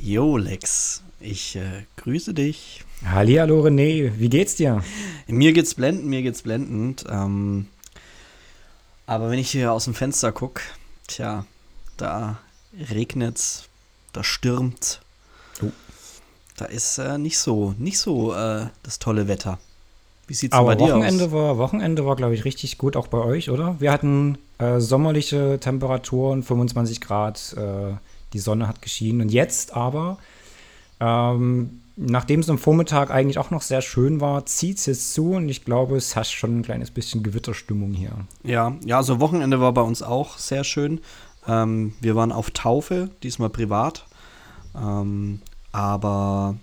Jo, Lex, ich äh, grüße dich. Hallihallo René, wie geht's dir? Mir geht's blendend, mir geht's blendend. Ähm, aber wenn ich hier aus dem Fenster gucke, tja, da regnet's, da stürmt. Oh. Da ist äh, nicht so, nicht so äh, das tolle Wetter. Wie sieht's aber bei Wochenende dir aus? War, Wochenende war, glaube ich, richtig gut, auch bei euch, oder? Wir hatten äh, sommerliche Temperaturen, 25 Grad, äh, die Sonne hat geschienen. Und jetzt aber, ähm, nachdem es am Vormittag eigentlich auch noch sehr schön war, zieht es jetzt zu und ich glaube, es herrscht schon ein kleines bisschen Gewitterstimmung hier. Ja, ja, also Wochenende war bei uns auch sehr schön. Ähm, wir waren auf Taufe, diesmal privat. Ähm, aber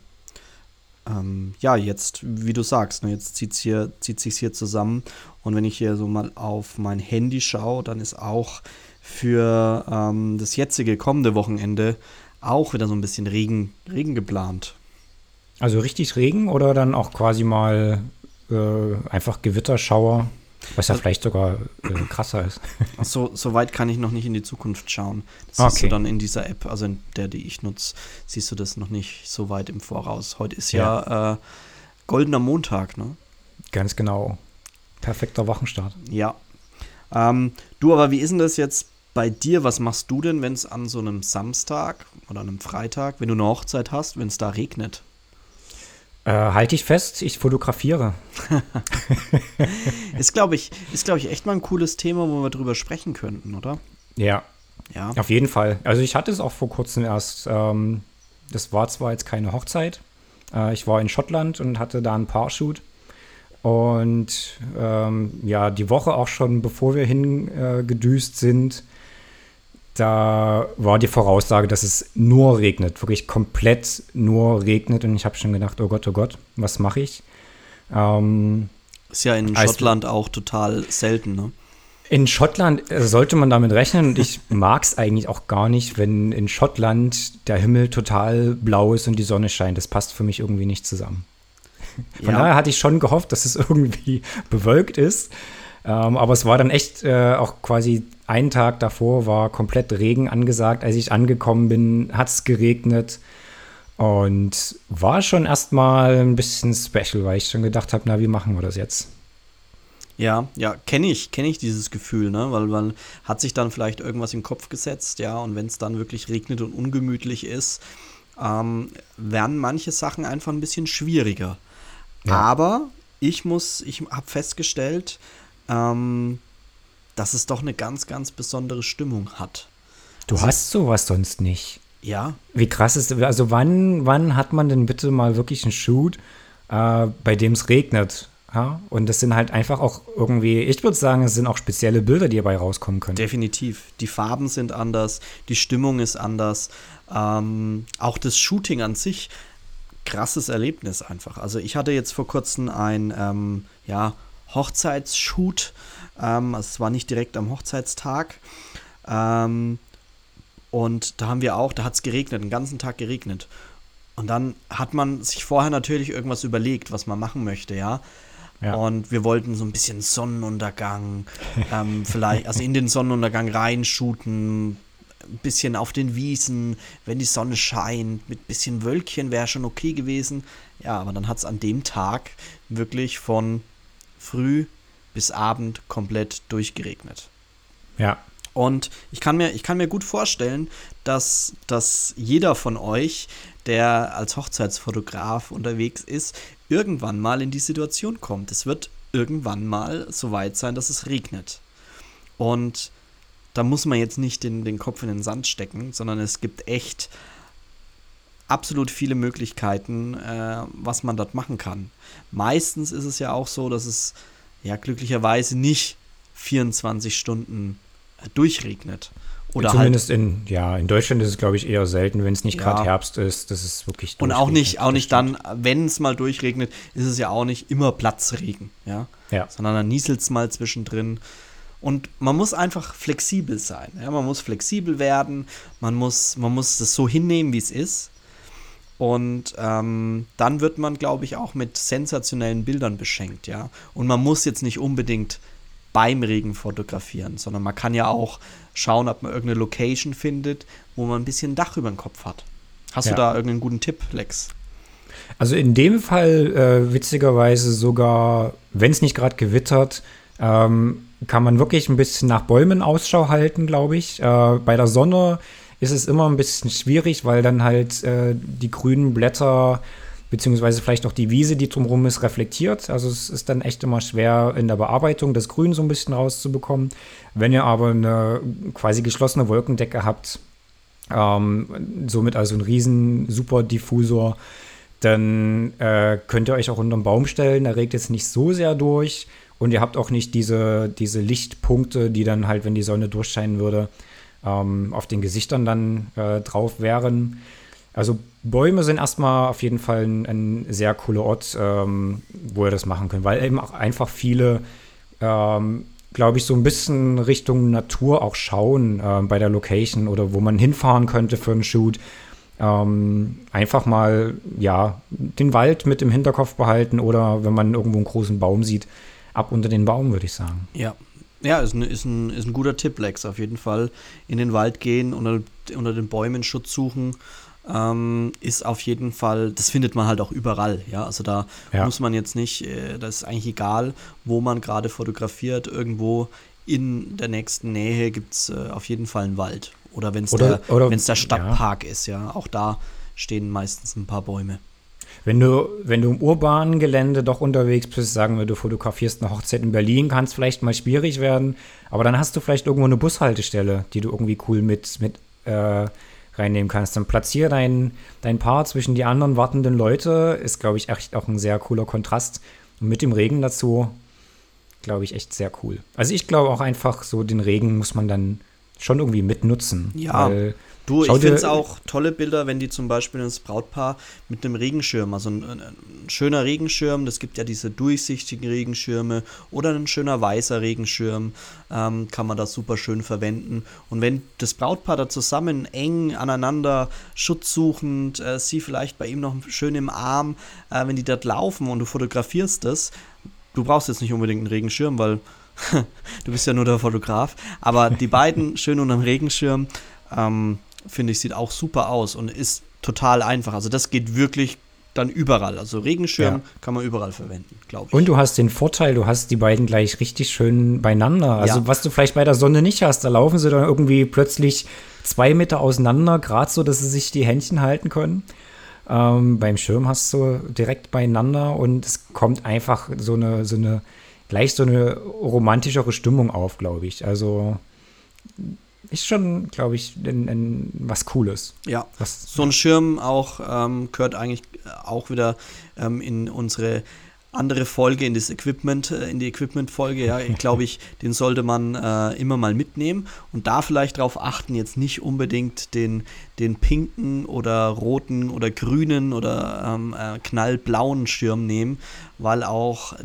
ähm, ja, jetzt, wie du sagst, ne, jetzt zieht's hier, zieht sich hier zusammen. Und wenn ich hier so mal auf mein Handy schaue, dann ist auch für ähm, das jetzige kommende Wochenende auch wieder so ein bisschen Regen, Regen geplant. Also richtig Regen oder dann auch quasi mal äh, einfach Gewitterschauer, was ja also, vielleicht sogar äh, krasser ist. Ach so, so weit kann ich noch nicht in die Zukunft schauen. Das okay. siehst du dann in dieser App, also in der, die ich nutze, siehst du das noch nicht so weit im Voraus. Heute ist ja, ja äh, goldener Montag, ne? Ganz genau. Perfekter Wochenstart. Ja. Ähm, du, aber wie ist denn das jetzt bei dir, was machst du denn, wenn es an so einem Samstag oder einem Freitag, wenn du eine Hochzeit hast, wenn es da regnet? Äh, halte ich fest, ich fotografiere. ist, glaube ich, ist, ich, echt mal ein cooles Thema, wo wir drüber sprechen könnten, oder? Ja. Ja. Auf jeden Fall. Also ich hatte es auch vor kurzem erst. Ähm, das war zwar jetzt keine Hochzeit. Äh, ich war in Schottland und hatte da ein Paarshoot. Und ähm, ja, die Woche auch schon, bevor wir hingedüst äh, sind, da war die Voraussage, dass es nur regnet, wirklich komplett nur regnet. Und ich habe schon gedacht, oh Gott, oh Gott, was mache ich? Ähm, ist ja in Schottland auch total selten, ne? In Schottland äh, sollte man damit rechnen und ich mag es eigentlich auch gar nicht, wenn in Schottland der Himmel total blau ist und die Sonne scheint. Das passt für mich irgendwie nicht zusammen. Von ja. daher hatte ich schon gehofft, dass es irgendwie bewölkt ist. Ähm, aber es war dann echt äh, auch quasi einen Tag davor war komplett Regen angesagt. Als ich angekommen bin, hat es geregnet. Und war schon erstmal ein bisschen special, weil ich schon gedacht habe, na, wie machen wir das jetzt? Ja, ja, kenne ich, kenne ich dieses Gefühl, ne? Weil man hat sich dann vielleicht irgendwas im Kopf gesetzt, ja, und wenn es dann wirklich regnet und ungemütlich ist, ähm, werden manche Sachen einfach ein bisschen schwieriger. Ja. Aber ich muss, ich habe festgestellt, ähm, dass es doch eine ganz, ganz besondere Stimmung hat. Du also, hast sowas sonst nicht. Ja. Wie krass ist, also wann, wann hat man denn bitte mal wirklich einen Shoot, äh, bei dem es regnet? Ja? Und das sind halt einfach auch irgendwie, ich würde sagen, es sind auch spezielle Bilder, die dabei rauskommen können. Definitiv. Die Farben sind anders, die Stimmung ist anders. Ähm, auch das Shooting an sich, krasses Erlebnis einfach. Also ich hatte jetzt vor kurzem ein, ähm, ja, Hochzeitsshoot. Ähm, also es war nicht direkt am Hochzeitstag. Ähm, und da haben wir auch, da hat es geregnet, den ganzen Tag geregnet. Und dann hat man sich vorher natürlich irgendwas überlegt, was man machen möchte, ja. ja. Und wir wollten so ein bisschen Sonnenuntergang, ähm, vielleicht, also in den Sonnenuntergang reinschuten, ein bisschen auf den Wiesen, wenn die Sonne scheint, mit ein bisschen Wölkchen wäre schon okay gewesen. Ja, aber dann hat es an dem Tag wirklich von früh bis Abend komplett durchgeregnet. Ja. Und ich kann mir, ich kann mir gut vorstellen, dass, dass jeder von euch, der als Hochzeitsfotograf unterwegs ist, irgendwann mal in die Situation kommt. Es wird irgendwann mal so weit sein, dass es regnet. Und da muss man jetzt nicht den, den Kopf in den Sand stecken, sondern es gibt echt absolut viele Möglichkeiten, äh, was man dort machen kann. Meistens ist es ja auch so, dass es ja glücklicherweise nicht 24 Stunden äh, durchregnet. Oder Zumindest halt, in, ja, in Deutschland ist es, glaube ich, eher selten, wenn es nicht gerade ja. Herbst ist. Das ist wirklich Und auch nicht, auch nicht dann, wenn es mal durchregnet, ist es ja auch nicht immer Platzregen, ja. ja. Sondern dann nieselt es mal zwischendrin. Und man muss einfach flexibel sein. Ja? Man muss flexibel werden, man muss, man muss das so hinnehmen, wie es ist. Und ähm, dann wird man, glaube ich, auch mit sensationellen Bildern beschenkt, ja. Und man muss jetzt nicht unbedingt beim Regen fotografieren, sondern man kann ja auch schauen, ob man irgendeine Location findet, wo man ein bisschen Dach über dem Kopf hat. Hast ja. du da irgendeinen guten Tipp, Lex? Also in dem Fall äh, witzigerweise sogar, wenn es nicht gerade gewittert, ähm, kann man wirklich ein bisschen nach Bäumen Ausschau halten, glaube ich. Äh, bei der Sonne ist es immer ein bisschen schwierig, weil dann halt äh, die grünen Blätter beziehungsweise vielleicht auch die Wiese, die drumherum ist, reflektiert. Also es ist dann echt immer schwer in der Bearbeitung das Grün so ein bisschen rauszubekommen. Wenn ihr aber eine quasi geschlossene Wolkendecke habt, ähm, somit also ein riesen super Diffusor, dann äh, könnt ihr euch auch unter den Baum stellen. Der regt jetzt nicht so sehr durch und ihr habt auch nicht diese, diese Lichtpunkte, die dann halt, wenn die Sonne durchscheinen würde, ähm, auf den Gesichtern dann äh, drauf wären. Also Bäume sind erstmal auf jeden Fall ein, ein sehr cooler Ort, ähm, wo ihr das machen könnt, weil eben auch einfach viele, ähm, glaube ich, so ein bisschen Richtung Natur auch schauen äh, bei der Location oder wo man hinfahren könnte für einen Shoot. Ähm, einfach mal, ja, den Wald mit im Hinterkopf behalten oder wenn man irgendwo einen großen Baum sieht, ab unter den Baum, würde ich sagen. Ja, ja, ist ein, ist, ein, ist ein guter Tipp, Lex, auf jeden Fall. In den Wald gehen, unter, unter den Bäumen Schutz suchen ähm, ist auf jeden Fall, das findet man halt auch überall, ja. Also da ja. muss man jetzt nicht, äh, das ist eigentlich egal, wo man gerade fotografiert, irgendwo in der nächsten Nähe gibt es äh, auf jeden Fall einen Wald. Oder wenn es der, der Stadtpark ja. ist, ja. Auch da stehen meistens ein paar Bäume. Wenn du, wenn du im urbanen Gelände doch unterwegs bist, sagen wir, du fotografierst eine Hochzeit in Berlin, kann es vielleicht mal schwierig werden. Aber dann hast du vielleicht irgendwo eine Bushaltestelle, die du irgendwie cool mit, mit äh, reinnehmen kannst. Dann platziere dein, dein Paar zwischen die anderen wartenden Leute. Ist, glaube ich, echt auch ein sehr cooler Kontrast. Und mit dem Regen dazu, glaube ich, echt sehr cool. Also ich glaube auch einfach, so den Regen muss man dann schon irgendwie mitnutzen. Ja. Weil Du, Schau ich finde es auch tolle Bilder, wenn die zum Beispiel das Brautpaar mit einem Regenschirm, also ein, ein, ein, schöner Regenschirm, das gibt ja diese durchsichtigen Regenschirme oder ein schöner weißer Regenschirm, ähm, kann man das super schön verwenden. Und wenn das Brautpaar da zusammen eng aneinander schutzsuchend, äh, sie vielleicht bei ihm noch schön im Arm, äh, wenn die dort laufen und du fotografierst das, du brauchst jetzt nicht unbedingt einen Regenschirm, weil du bist ja nur der Fotograf, aber die beiden schön unter dem Regenschirm, ähm, finde ich, sieht auch super aus und ist total einfach. Also das geht wirklich dann überall. Also Regenschirm ja. kann man überall verwenden, glaube ich. Und du hast den Vorteil, du hast die beiden gleich richtig schön beieinander. Also ja. was du vielleicht bei der Sonne nicht hast, da laufen sie dann irgendwie plötzlich zwei Meter auseinander, gerade so, dass sie sich die Händchen halten können. Ähm, beim Schirm hast du direkt beieinander und es kommt einfach so eine, so eine, gleich so eine romantischere Stimmung auf, glaube ich. Also ist schon, glaube ich, ein, ein, was Cooles. Ja, was, so ein Schirm auch ähm, gehört eigentlich auch wieder ähm, in unsere andere Folge in das Equipment, äh, in die Equipment-Folge, ja, glaube ich, den sollte man äh, immer mal mitnehmen und da vielleicht darauf achten, jetzt nicht unbedingt den, den pinken oder roten oder grünen oder ähm, äh, knallblauen Schirm nehmen, weil auch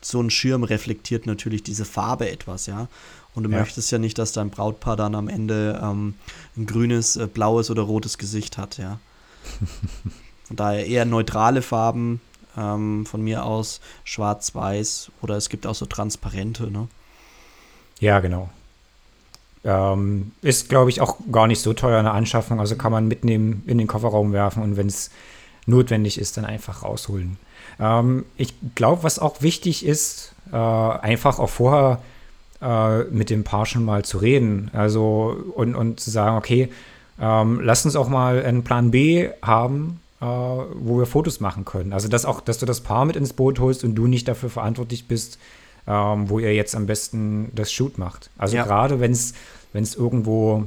so ein Schirm reflektiert natürlich diese Farbe etwas, ja. Und du ja. möchtest ja nicht, dass dein Brautpaar dann am Ende ähm, ein grünes, äh, blaues oder rotes Gesicht hat, ja. Von daher eher neutrale Farben, ähm, von mir aus schwarz-weiß oder es gibt auch so transparente, ne? Ja, genau. Ähm, ist, glaube ich, auch gar nicht so teuer eine Anschaffung, also kann man mitnehmen, in den Kofferraum werfen und wenn es notwendig ist, dann einfach rausholen. Ähm, ich glaube, was auch wichtig ist, äh, einfach auch vorher äh, mit dem Paar schon mal zu reden. Also und, und zu sagen, okay, ähm, lasst uns auch mal einen Plan B haben, äh, wo wir Fotos machen können. Also dass auch, dass du das Paar mit ins Boot holst und du nicht dafür verantwortlich bist, ähm, wo ihr jetzt am besten das Shoot macht. Also ja. gerade wenn es irgendwo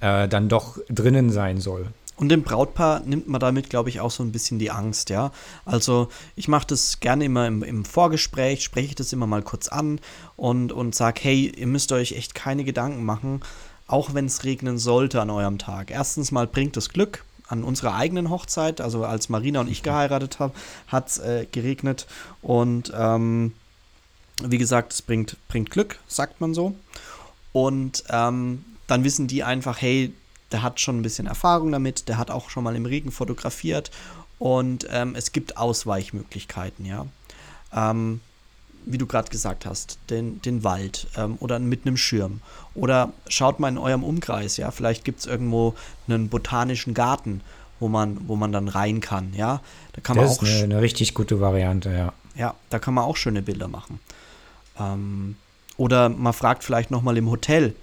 äh, dann doch drinnen sein soll. Und dem Brautpaar nimmt man damit, glaube ich, auch so ein bisschen die Angst, ja. Also ich mache das gerne immer im, im Vorgespräch, spreche ich das immer mal kurz an und, und sage, hey, ihr müsst euch echt keine Gedanken machen, auch wenn es regnen sollte an eurem Tag. Erstens mal bringt es Glück, an unserer eigenen Hochzeit, also als Marina und ich geheiratet haben, hat es äh, geregnet. Und ähm, wie gesagt, es bringt, bringt Glück, sagt man so. Und ähm, dann wissen die einfach, hey, der hat schon ein bisschen Erfahrung damit, der hat auch schon mal im Regen fotografiert und ähm, es gibt Ausweichmöglichkeiten, ja. Ähm, wie du gerade gesagt hast, den, den Wald ähm, oder mit einem Schirm. Oder schaut mal in eurem Umkreis, ja, vielleicht gibt es irgendwo einen botanischen Garten, wo man, wo man dann rein kann, ja. Da kann das man auch ist eine, eine richtig gute Variante, ja. ja, da kann man auch schöne Bilder machen. Ähm, oder man fragt vielleicht nochmal im Hotel.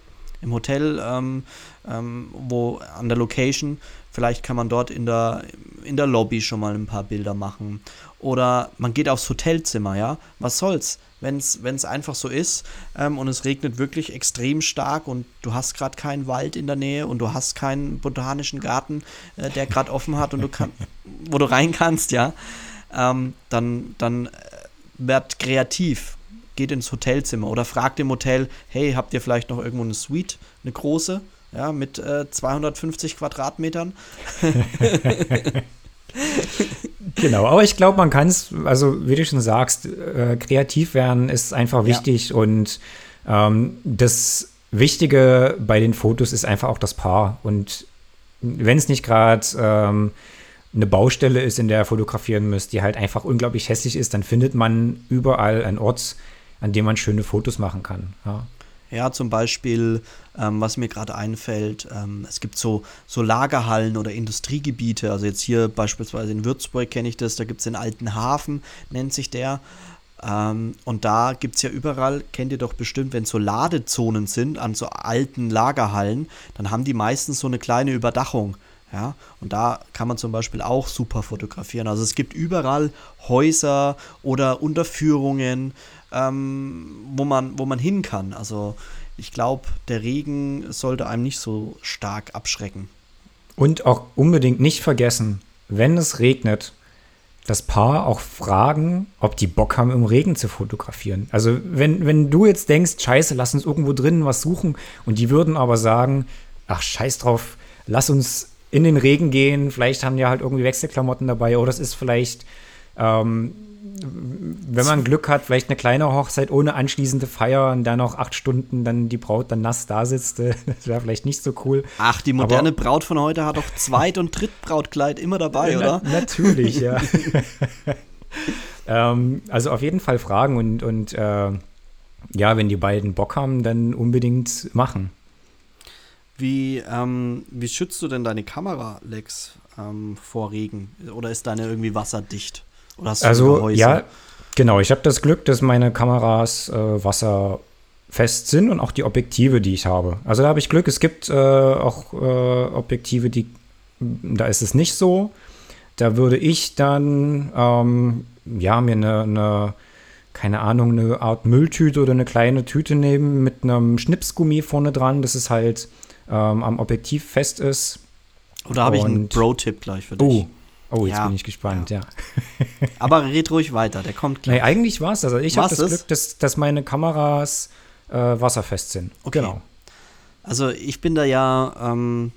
Im Hotel, ähm, ähm, wo an der Location, vielleicht kann man dort in der, in der Lobby schon mal ein paar Bilder machen. Oder man geht aufs Hotelzimmer, ja. Was soll's? Wenn es einfach so ist ähm, und es regnet wirklich extrem stark und du hast gerade keinen Wald in der Nähe und du hast keinen botanischen Garten, äh, der gerade offen hat und du kann, wo du rein kannst, ja, ähm, dann, dann äh, werd kreativ, geht ins Hotelzimmer oder fragt im Hotel, hey, habt ihr vielleicht noch irgendwo eine Suite, eine große, ja, mit äh, 250 Quadratmetern? genau, aber ich glaube, man kann es, also wie du schon sagst, äh, kreativ werden ist einfach wichtig ja. und ähm, das Wichtige bei den Fotos ist einfach auch das Paar und wenn es nicht gerade ähm, eine Baustelle ist, in der ihr fotografieren müsst, die halt einfach unglaublich hässlich ist, dann findet man überall einen Ort, an dem man schöne Fotos machen kann. Ja. Ja, zum Beispiel, ähm, was mir gerade einfällt, ähm, es gibt so, so Lagerhallen oder Industriegebiete. Also jetzt hier beispielsweise in Würzburg kenne ich das, da gibt es den alten Hafen, nennt sich der. Ähm, und da gibt es ja überall, kennt ihr doch bestimmt, wenn so Ladezonen sind an so alten Lagerhallen, dann haben die meistens so eine kleine Überdachung. Ja, und da kann man zum Beispiel auch super fotografieren. Also es gibt überall Häuser oder Unterführungen, ähm, wo, man, wo man hin kann. Also ich glaube, der Regen sollte einem nicht so stark abschrecken. Und auch unbedingt nicht vergessen, wenn es regnet, das Paar auch fragen, ob die Bock haben, im Regen zu fotografieren. Also wenn, wenn du jetzt denkst, scheiße, lass uns irgendwo drinnen was suchen und die würden aber sagen, ach scheiß drauf, lass uns in den Regen gehen, vielleicht haben die halt irgendwie Wechselklamotten dabei oder es ist vielleicht ähm, wenn man Glück hat, vielleicht eine kleine Hochzeit ohne anschließende Feier und dann noch acht Stunden dann die Braut dann nass da sitzt, das wäre vielleicht nicht so cool. Ach, die moderne Aber, Braut von heute hat doch Zweit- und Drittbrautkleid immer dabei, oder? Na, natürlich, ja. ähm, also auf jeden Fall fragen und, und äh, ja, wenn die beiden Bock haben, dann unbedingt machen. Wie, ähm, wie schützt du denn deine Kamera, Lex, ähm, vor Regen? Oder ist deine irgendwie wasserdicht? Oder hast du also, ja, genau. Ich habe das Glück, dass meine Kameras äh, wasserfest sind und auch die Objektive, die ich habe. Also da habe ich Glück. Es gibt äh, auch äh, Objektive, die, da ist es nicht so. Da würde ich dann, ähm, ja, mir eine, eine, keine Ahnung, eine Art Mülltüte oder eine kleine Tüte nehmen mit einem Schnipsgummi vorne dran, dass es halt ähm, am Objektiv fest ist. Oder habe ich einen Pro-Tipp gleich für dich? Oh, Oh, jetzt ja. bin ich gespannt, ja. ja. Aber red ruhig weiter, der kommt gleich. Nee, eigentlich war es das. Also ich habe das es? Glück, dass, dass meine Kameras äh, wasserfest sind. Okay. Genau. Also ich bin da ja ähm,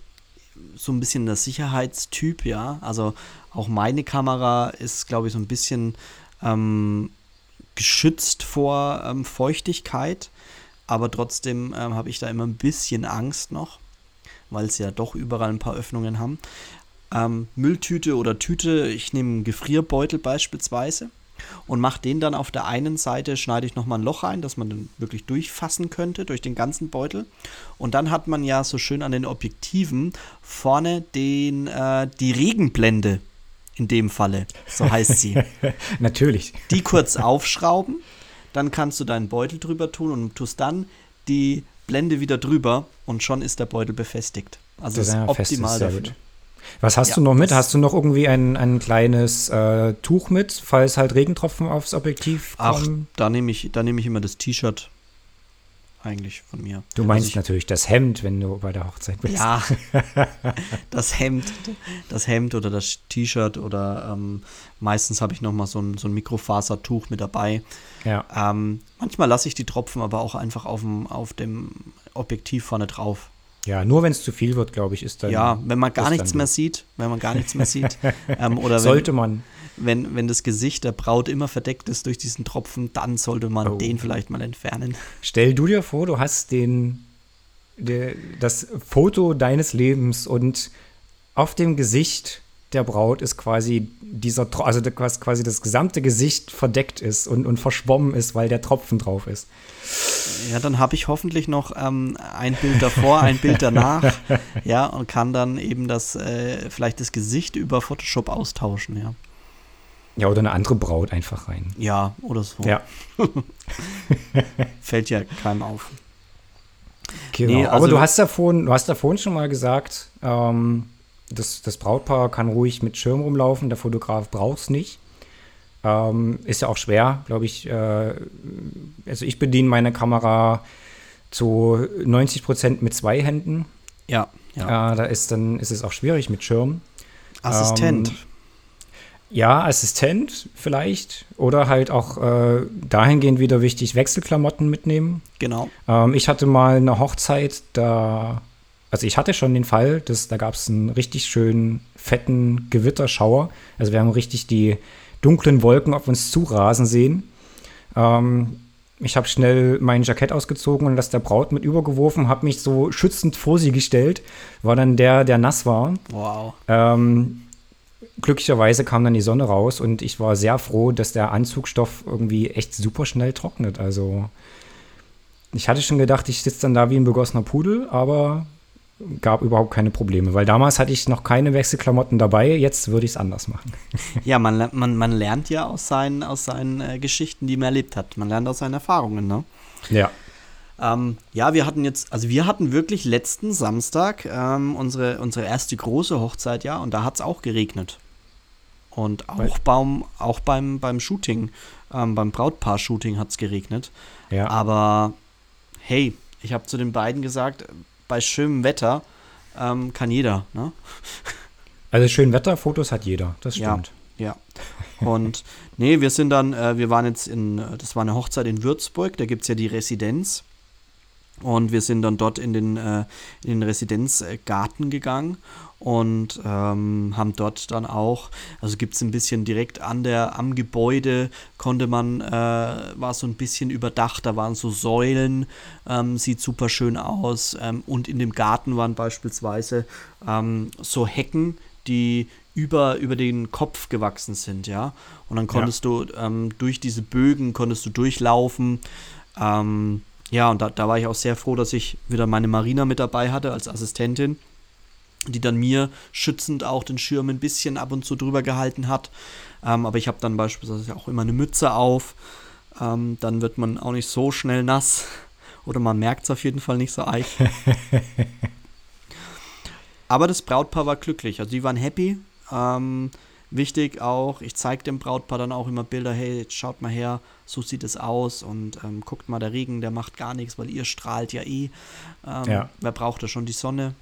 so ein bisschen der Sicherheitstyp, ja. Also auch meine Kamera ist, glaube ich, so ein bisschen ähm, geschützt vor ähm, Feuchtigkeit. Aber trotzdem ähm, habe ich da immer ein bisschen Angst noch, weil es ja doch überall ein paar Öffnungen haben ähm, Mülltüte oder Tüte, ich nehme einen Gefrierbeutel beispielsweise und mache den dann auf der einen Seite, schneide ich nochmal ein Loch ein, dass man dann wirklich durchfassen könnte durch den ganzen Beutel. Und dann hat man ja so schön an den Objektiven vorne den, äh, die Regenblende in dem Falle, so heißt sie. Natürlich. Die kurz aufschrauben, dann kannst du deinen Beutel drüber tun und tust dann die Blende wieder drüber und schon ist der Beutel befestigt. Also das ist optimal dafür. Gut. Was hast ja, du noch mit? Hast du noch irgendwie ein, ein kleines äh, Tuch mit, falls halt Regentropfen aufs Objektiv kommen? Ach, da nehme ich, nehm ich immer das T-Shirt eigentlich von mir. Du meinst also ich, natürlich das Hemd, wenn du bei der Hochzeit bist. Ja, das Hemd, das Hemd oder das T-Shirt oder ähm, meistens habe ich noch mal so ein, so ein Mikrofasertuch mit dabei. Ja. Ähm, manchmal lasse ich die Tropfen aber auch einfach auf dem, auf dem Objektiv vorne drauf. Ja, nur wenn es zu viel wird, glaube ich, ist dann. Ja, wenn man gar nichts mehr sieht, wenn man gar nichts mehr sieht. ähm, oder wenn, sollte man. Wenn, wenn das Gesicht der Braut immer verdeckt ist durch diesen Tropfen, dann sollte man oh. den vielleicht mal entfernen. Stell du dir vor, du hast den, der, das Foto deines Lebens und auf dem Gesicht der Braut ist quasi dieser, also quasi das gesamte Gesicht verdeckt ist und, und verschwommen ist, weil der Tropfen drauf ist. Ja, dann habe ich hoffentlich noch ähm, ein Bild davor, ein Bild danach, ja, und kann dann eben das, äh, vielleicht das Gesicht über Photoshop austauschen, ja. Ja, oder eine andere Braut einfach rein. Ja, oder so. Ja. Fällt ja keinem auf. Genau. Nee, also, aber du hast, ja vorhin, du hast ja vorhin schon mal gesagt, ähm, das, das Brautpaar kann ruhig mit Schirm rumlaufen, der Fotograf braucht es nicht. Ähm, ist ja auch schwer, glaube ich. Äh, also ich bediene meine Kamera zu 90 Prozent mit zwei Händen. Ja, ja. Äh, da ist dann ist es auch schwierig mit Schirm. Assistent. Ähm, ja, Assistent vielleicht. Oder halt auch äh, dahingehend wieder wichtig, Wechselklamotten mitnehmen. Genau. Ähm, ich hatte mal eine Hochzeit, da, also ich hatte schon den Fall, dass da gab es einen richtig schönen, fetten Gewitterschauer. Also wir haben richtig die dunklen Wolken auf uns zurasen sehen. Ähm, ich habe schnell mein Jackett ausgezogen und das der Braut mit übergeworfen, habe mich so schützend vor sie gestellt, war dann der, der nass war. Wow. Ähm, glücklicherweise kam dann die Sonne raus und ich war sehr froh, dass der Anzugstoff irgendwie echt super schnell trocknet. Also ich hatte schon gedacht, ich sitze dann da wie ein begossener Pudel, aber gab überhaupt keine Probleme, weil damals hatte ich noch keine Wechselklamotten dabei, jetzt würde ich es anders machen. Ja, man, man, man lernt ja aus seinen, aus seinen äh, Geschichten, die man erlebt hat. Man lernt aus seinen Erfahrungen, ne? Ja. Ähm, ja, wir hatten jetzt, also wir hatten wirklich letzten Samstag ähm, unsere, unsere erste große Hochzeit, ja, und da hat es auch geregnet. Und auch, beim, auch beim, beim Shooting, ähm, beim Brautpaar-Shooting hat es geregnet. Ja. Aber hey, ich habe zu den beiden gesagt, bei schönem Wetter ähm, kann jeder, ne? Also schön Wetterfotos hat jeder, das stimmt. Ja, ja. Und nee, wir sind dann, äh, wir waren jetzt in, das war eine Hochzeit in Würzburg, da gibt es ja die Residenz. Und wir sind dann dort in den, äh, in den Residenzgarten gegangen und ähm, haben dort dann auch, also gibt es ein bisschen direkt an der, am Gebäude konnte man, äh, war so ein bisschen überdacht, da waren so Säulen, ähm, sieht super schön aus ähm, und in dem Garten waren beispielsweise ähm, so Hecken, die über, über den Kopf gewachsen sind, ja. Und dann konntest ja. du ähm, durch diese Bögen konntest du durchlaufen. Ähm, ja, und da, da war ich auch sehr froh, dass ich wieder meine Marina mit dabei hatte als Assistentin, die dann mir schützend auch den Schirm ein bisschen ab und zu drüber gehalten hat. Ähm, aber ich habe dann beispielsweise auch immer eine Mütze auf. Ähm, dann wird man auch nicht so schnell nass. Oder man merkt es auf jeden Fall nicht so eich. aber das Brautpaar war glücklich. Also die waren happy. Ähm, Wichtig auch, ich zeige dem Brautpaar dann auch immer Bilder, hey, jetzt schaut mal her, so sieht es aus und ähm, guckt mal, der Regen, der macht gar nichts, weil ihr strahlt ja eh. Ähm, ja. Wer braucht da schon die Sonne?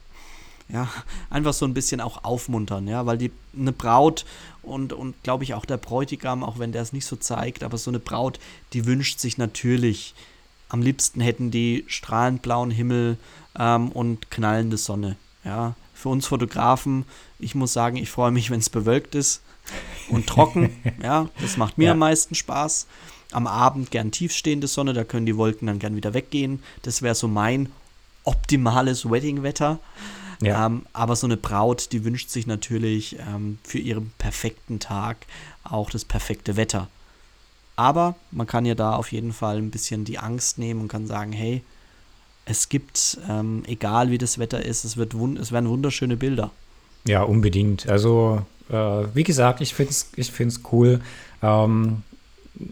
Ja, einfach so ein bisschen auch aufmuntern, ja, weil die eine Braut und, und glaube ich auch der Bräutigam, auch wenn der es nicht so zeigt, aber so eine Braut, die wünscht sich natürlich, am liebsten hätten die strahlend blauen Himmel ähm, und knallende Sonne. Ja, für uns Fotografen, ich muss sagen, ich freue mich, wenn es bewölkt ist und trocken. ja, das macht mir ja. am meisten Spaß. Am Abend gern tiefstehende Sonne, da können die Wolken dann gern wieder weggehen. Das wäre so mein optimales Weddingwetter. Ja. Ähm, aber so eine Braut, die wünscht sich natürlich ähm, für ihren perfekten Tag auch das perfekte Wetter. Aber man kann ja da auf jeden Fall ein bisschen die Angst nehmen und kann sagen, hey, es gibt, ähm, egal wie das Wetter ist, es, wird es werden wunderschöne Bilder. Ja, unbedingt. Also, äh, wie gesagt, ich finde es ich find's cool. Ähm,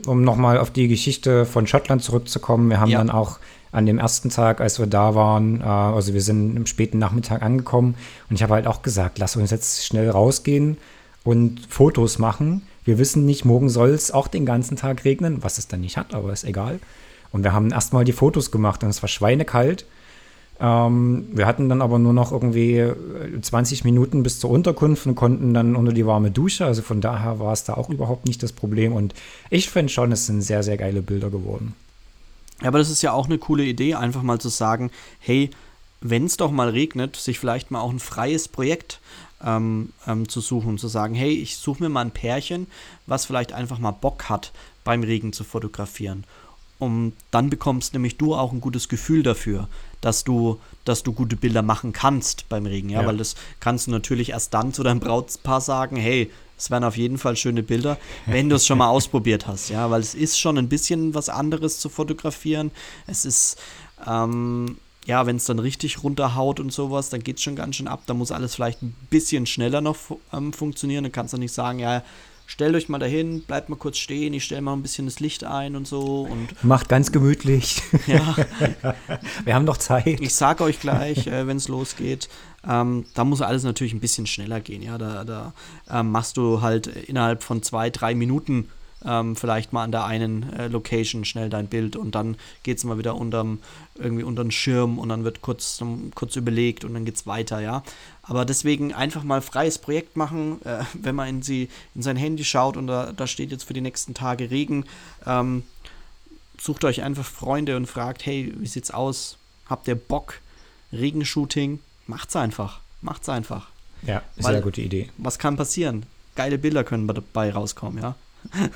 um nochmal auf die Geschichte von Schottland zurückzukommen, wir haben ja. dann auch an dem ersten Tag, als wir da waren, äh, also wir sind im späten Nachmittag angekommen und ich habe halt auch gesagt, lass uns jetzt schnell rausgehen und Fotos machen. Wir wissen nicht, morgen soll es auch den ganzen Tag regnen, was es dann nicht hat, aber ist egal. Und wir haben erstmal die Fotos gemacht und es war schweinekalt. Ähm, wir hatten dann aber nur noch irgendwie 20 äh, Minuten bis zur Unterkunft und konnten dann unter die warme Dusche. Also von daher war es da auch überhaupt nicht das Problem. Und ich finde schon, es sind sehr, sehr geile Bilder geworden. Ja, aber das ist ja auch eine coole Idee, einfach mal zu sagen, hey, wenn es doch mal regnet, sich vielleicht mal auch ein freies Projekt ähm, ähm, zu suchen zu sagen, hey, ich suche mir mal ein Pärchen, was vielleicht einfach mal Bock hat, beim Regen zu fotografieren. Und dann bekommst nämlich du auch ein gutes Gefühl dafür, dass du, dass du gute Bilder machen kannst beim Regen, ja, Ja. weil das kannst du natürlich erst dann zu deinem Brautpaar sagen, hey, es werden auf jeden Fall schöne Bilder, wenn du es schon mal ausprobiert hast, ja, weil es ist schon ein bisschen was anderes zu fotografieren. Es ist, ähm, ja, wenn es dann richtig runterhaut und sowas, dann geht es schon ganz schön ab. Da muss alles vielleicht ein bisschen schneller noch ähm, funktionieren. Dann kannst du nicht sagen, ja, stellt euch mal dahin, bleibt mal kurz stehen, ich stelle mal ein bisschen das Licht ein und so und Macht ganz gemütlich. ja, Wir haben noch Zeit. ich sage euch gleich, äh, wenn es losgeht. Ähm, da muss alles natürlich ein bisschen schneller gehen. Ja, da, da ähm, machst du halt innerhalb von zwei, drei Minuten ähm, vielleicht mal an der einen äh, Location schnell dein Bild und dann geht es mal wieder unterm, irgendwie unter den Schirm und dann wird kurz, um, kurz überlegt und dann geht es weiter, ja. Aber deswegen einfach mal freies Projekt machen, äh, wenn man in, sie, in sein Handy schaut und da, da steht jetzt für die nächsten Tage Regen. Ähm, sucht euch einfach Freunde und fragt, hey, wie sieht's aus? Habt ihr Bock? Regenshooting? Macht's einfach. Macht's einfach. Ja, Weil- sehr gute Idee. Was kann passieren? Geile Bilder können dabei rauskommen, ja?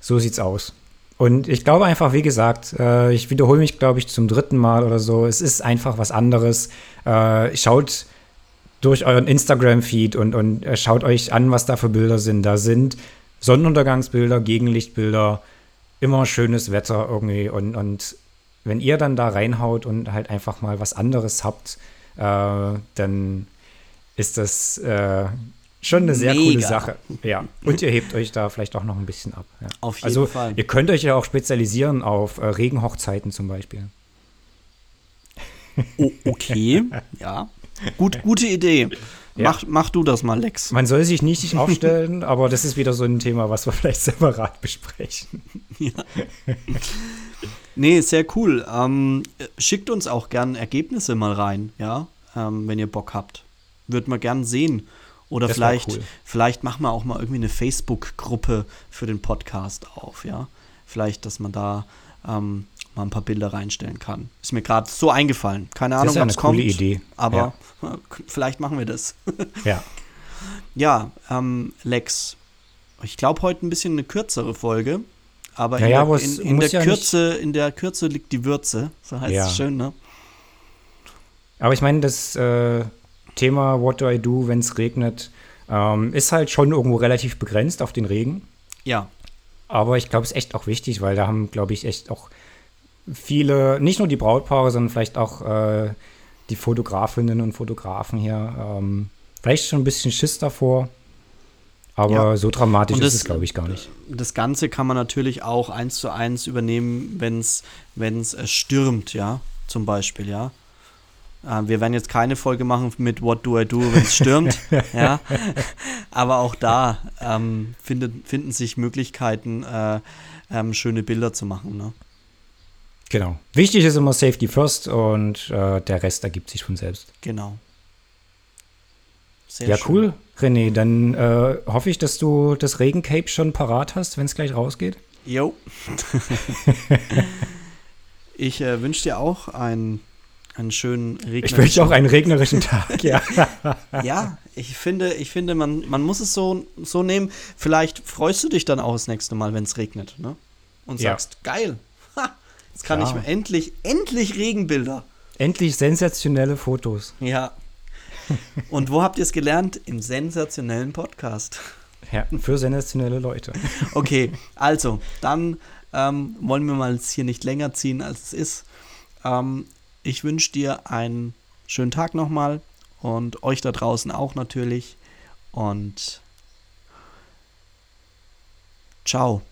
So sieht's aus. Und ich glaube einfach, wie gesagt, äh, ich wiederhole mich, glaube ich, zum dritten Mal oder so. Es ist einfach was anderes. Äh, schaut durch euren Instagram-Feed und, und äh, schaut euch an, was da für Bilder sind. Da sind Sonnenuntergangsbilder, Gegenlichtbilder, immer schönes Wetter irgendwie. Und, und wenn ihr dann da reinhaut und halt einfach mal was anderes habt, äh, dann ist das äh, schon eine sehr coole Mega. Sache. Ja. Und ihr hebt euch da vielleicht auch noch ein bisschen ab. Ja. Auf jeden also, Fall. Ihr könnt euch ja auch spezialisieren auf äh, Regenhochzeiten zum Beispiel. Oh, okay, ja. Gut, gute Idee. Ja. Mach, mach du das mal, Lex. Man soll sich nicht aufstellen, aber das ist wieder so ein Thema, was wir vielleicht separat besprechen. Nee, sehr cool. Ähm, schickt uns auch gern Ergebnisse mal rein, ja, ähm, wenn ihr Bock habt. Würden wir gern sehen. Oder Das vielleicht, cool. vielleicht machen wir auch mal irgendwie eine Facebook-Gruppe für den Podcast auf, ja. Vielleicht, dass man da ähm, mal ein paar Bilder reinstellen kann. Ist mir gerade so eingefallen. Keine Das Ahnung, ja ob es kommt. coole Idee. Aber vielleicht machen wir das. Ja. Ja, ähm, Lex. Ich glaube heute ein bisschen eine kürzere Folge. Aber Ja, in, ja, in, in, der ja Kürze, in der Kürze liegt die Würze. So heißt Ja. es schön, ne? Aber ich meine, das äh, Thema What do I do, wenn es regnet, ähm, ist halt schon irgendwo relativ begrenzt auf den Regen. Ja, Aber ich glaube, es ist echt auch wichtig, weil da haben, glaube ich, echt auch viele, nicht nur die Brautpaare, sondern vielleicht auch äh, die Fotografinnen und Fotografen hier, ähm, vielleicht schon ein bisschen Schiss davor. Aber Ja. so dramatisch Und ist das- es, glaube ich, gar nicht. das Ganze kann man natürlich auch eins zu eins übernehmen, wenn es äh, stürmt, ja, zum Beispiel, ja. Äh, wir werden jetzt keine Folge machen mit What do I do, wenn es stürmt, ja. Aber auch da ähm, findet, finden sich Möglichkeiten, äh, ähm, schöne Bilder zu machen, ne? Genau. Wichtig ist immer Safety First und äh, der Rest ergibt sich von selbst. Genau. Sehr ja, schön. cool. René, dann äh, hoffe ich, dass du das Regencape schon parat hast, wenn es gleich rausgeht. Jo. ich äh, wünsche dir auch einen, einen schönen Regen. Ich wünsche auch einen regnerischen Tag, ja. Ja, ich finde, ich finde, man, man muss es so, so nehmen. Vielleicht freust du dich dann auch das nächste Mal, wenn es regnet, ne? Und Ja. sagst, geil, ha, jetzt kann Klar. ich mir endlich, endlich Regenbilder. Endlich sensationelle Fotos. Ja. Und wo habt ihr es gelernt? Im sensationellen Podcast. Ja, für sensationelle Leute. Okay, also, dann ähm, wollen wir mal jetzt hier nicht länger ziehen, als es ist. Ähm, ich wünsche dir einen schönen Tag nochmal und euch da draußen auch natürlich. Und ciao.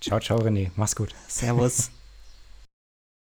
Ciao, ciao, René. Mach's gut. Servus.